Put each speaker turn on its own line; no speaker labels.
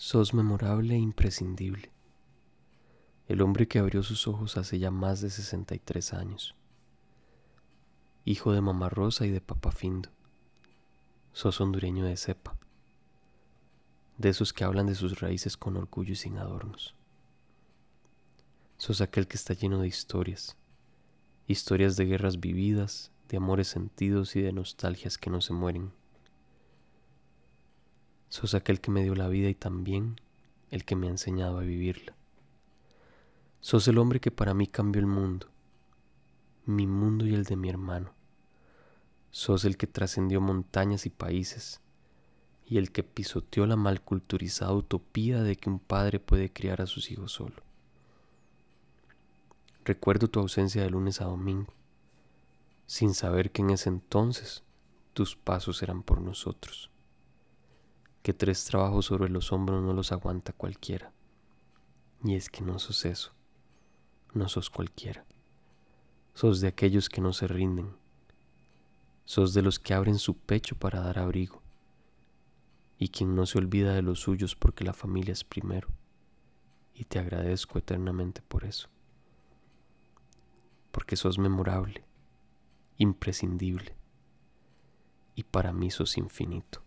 Sos memorable e imprescindible. El hombre que abrió sus ojos hace ya más de 63 años. Hijo de mamá Rosa y de papá Findo. Sos hondureño de cepa. De esos que hablan de sus raíces con orgullo y sin adornos. Sos aquel que está lleno de historias. Historias de guerras vividas, de amores sentidos y de nostalgias que no se mueren Sos aquel que me dio la vida y también el que me ha enseñado a vivirla. Sos el hombre que para mí cambió el mundo, mi mundo y el de mi hermano. Sos el que trascendió montañas y países y el que pisoteó la malculturizada utopía de que un padre puede criar a sus hijos solo. Recuerdo tu ausencia de lunes a domingo, sin saber que en ese entonces tus pasos eran por nosotros que tres trabajos sobre los hombros no los aguanta cualquiera. Y es que no sos eso, no sos cualquiera. Sos de aquellos que no se rinden. Sos de los que abren su pecho para dar abrigo. Y quien no se olvida de los suyos porque la familia es primero. Y te agradezco eternamente por eso. Porque sos memorable, imprescindible. Y para mí sos infinito.